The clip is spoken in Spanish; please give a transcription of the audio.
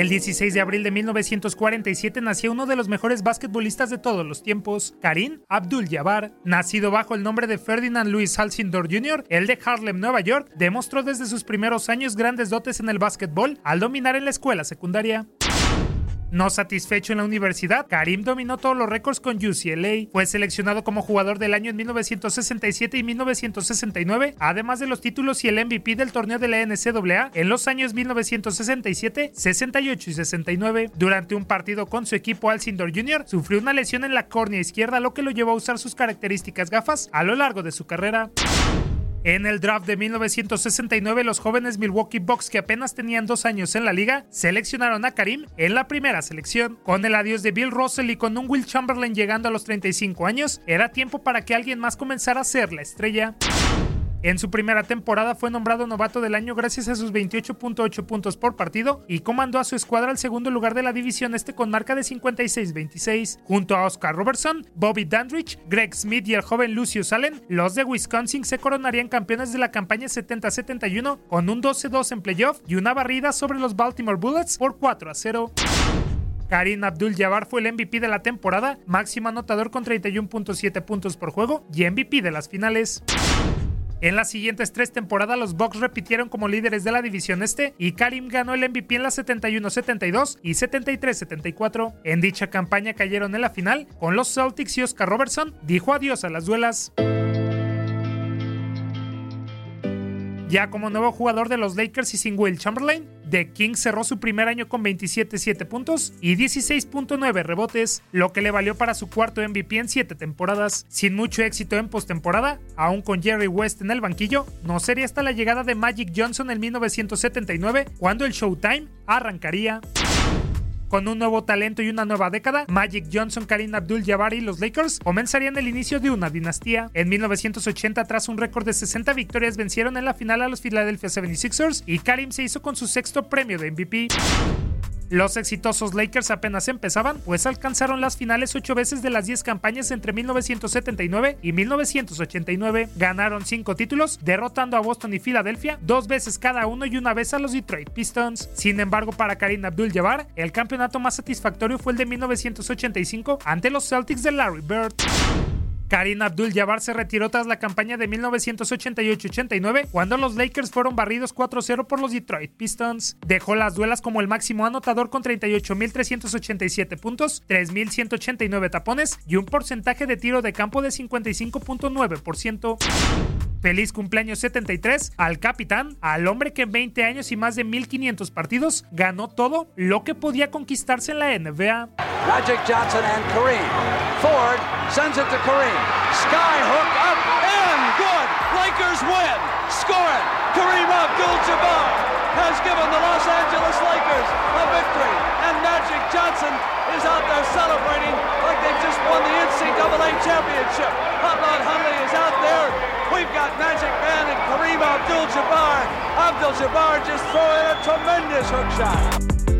El 16 de abril de 1947 nació uno de los mejores basquetbolistas de todos los tiempos, Karim Abdul-Jabbar. Nacido bajo el nombre de Ferdinand Louis Halsindor Jr., el de Harlem, Nueva York, demostró desde sus primeros años grandes dotes en el básquetbol al dominar en la escuela secundaria. No satisfecho en la universidad, Karim dominó todos los récords con UCLA. Fue seleccionado como jugador del año en 1967 y 1969, además de los títulos y el MVP del torneo de la NCAA en los años 1967, 68 y 69. Durante un partido con su equipo Alcindor Jr., sufrió una lesión en la córnea izquierda, lo que lo llevó a usar sus características gafas a lo largo de su carrera. En el draft de 1969, los jóvenes Milwaukee Bucks, que apenas tenían dos años en la liga, seleccionaron a Karim en la primera selección. Con el adiós de Bill Russell y con un Will Chamberlain llegando a los 35 años, era tiempo para que alguien más comenzara a ser la estrella. En su primera temporada fue nombrado novato del año gracias a sus 28.8 puntos por partido y comandó a su escuadra al segundo lugar de la división este con marca de 56-26. Junto a Oscar Robertson, Bobby Dandridge, Greg Smith y el joven Lucius Allen, los de Wisconsin se coronarían campeones de la campaña 70-71 con un 12-2 en playoff y una barrida sobre los Baltimore Bullets por 4 a 0. Karim Abdul-Jabbar fue el MVP de la temporada, máximo anotador con 31.7 puntos por juego y MVP de las finales. En las siguientes tres temporadas, los Bucks repitieron como líderes de la división este y Karim ganó el MVP en la 71-72 y 73-74. En dicha campaña cayeron en la final con los Celtics y Oscar Robertson dijo adiós a las duelas. Ya como nuevo jugador de los Lakers y sin Will Chamberlain, The King cerró su primer año con 27.7 puntos y 16.9 rebotes, lo que le valió para su cuarto MVP en 7 temporadas. Sin mucho éxito en postemporada, aún con Jerry West en el banquillo, no sería hasta la llegada de Magic Johnson en 1979 cuando el Showtime arrancaría. Con un nuevo talento y una nueva década, Magic Johnson, Karim Abdul-Jabbar y los Lakers comenzarían el inicio de una dinastía. En 1980, tras un récord de 60 victorias, vencieron en la final a los Philadelphia 76ers y Karim se hizo con su sexto premio de MVP. Los exitosos Lakers apenas empezaban, pues alcanzaron las finales 8 veces de las 10 campañas entre 1979 y 1989. Ganaron 5 títulos, derrotando a Boston y Filadelfia dos veces cada uno y una vez a los Detroit Pistons. Sin embargo, para Karim Abdul-Jabbar, el campeonato más satisfactorio fue el de 1985 ante los Celtics de Larry Bird. Karim Abdul-Jabbar se retiró tras la campaña de 1988-89 cuando los Lakers fueron barridos 4-0 por los Detroit Pistons. Dejó las duelas como el máximo anotador con 38.387 puntos, 3.189 tapones y un porcentaje de tiro de campo de 55.9%. Feliz cumpleaños 73 al capitán, al hombre que en 20 años y más de 1500 partidos ganó todo lo que podía conquistarse en la NBA. Magic Johnson and Kareem. Ford sends it to Kareem. Skyhook up and good. Lakers win. score it. Kareem Abdul-Jabbar has given the Los Angeles Lakers a victory, and Magic Johnson is out there celebrating like they've just won the NCAA championship. Magic Man and Kareem Abdul-Jabbar. Abdul-Jabbar just throwing a tremendous hook shot.